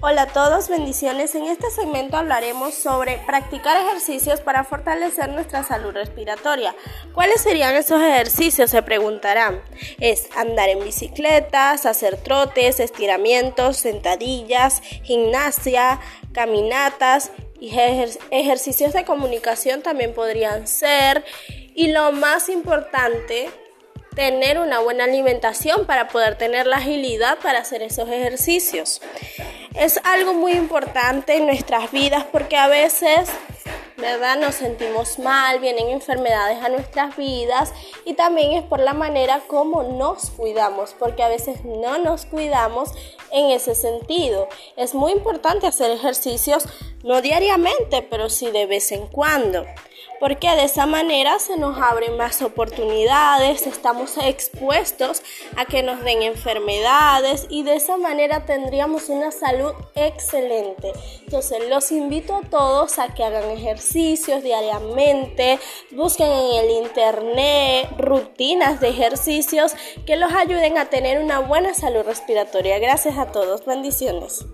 Hola a todos, bendiciones. En este segmento hablaremos sobre practicar ejercicios para fortalecer nuestra salud respiratoria. ¿Cuáles serían esos ejercicios? Se preguntarán. Es andar en bicicletas, hacer trotes, estiramientos, sentadillas, gimnasia, caminatas y ejercicios de comunicación también podrían ser. Y lo más importante tener una buena alimentación para poder tener la agilidad para hacer esos ejercicios es algo muy importante en nuestras vidas porque a veces, ¿verdad? Nos sentimos mal, vienen enfermedades a nuestras vidas y también es por la manera como nos cuidamos, porque a veces no nos cuidamos en ese sentido. Es muy importante hacer ejercicios, no diariamente, pero sí de vez en cuando porque de esa manera se nos abren más oportunidades, estamos expuestos a que nos den enfermedades y de esa manera tendríamos una salud excelente. Entonces los invito a todos a que hagan ejercicios diariamente, busquen en el internet rutinas de ejercicios que los ayuden a tener una buena salud respiratoria. Gracias a todos, bendiciones.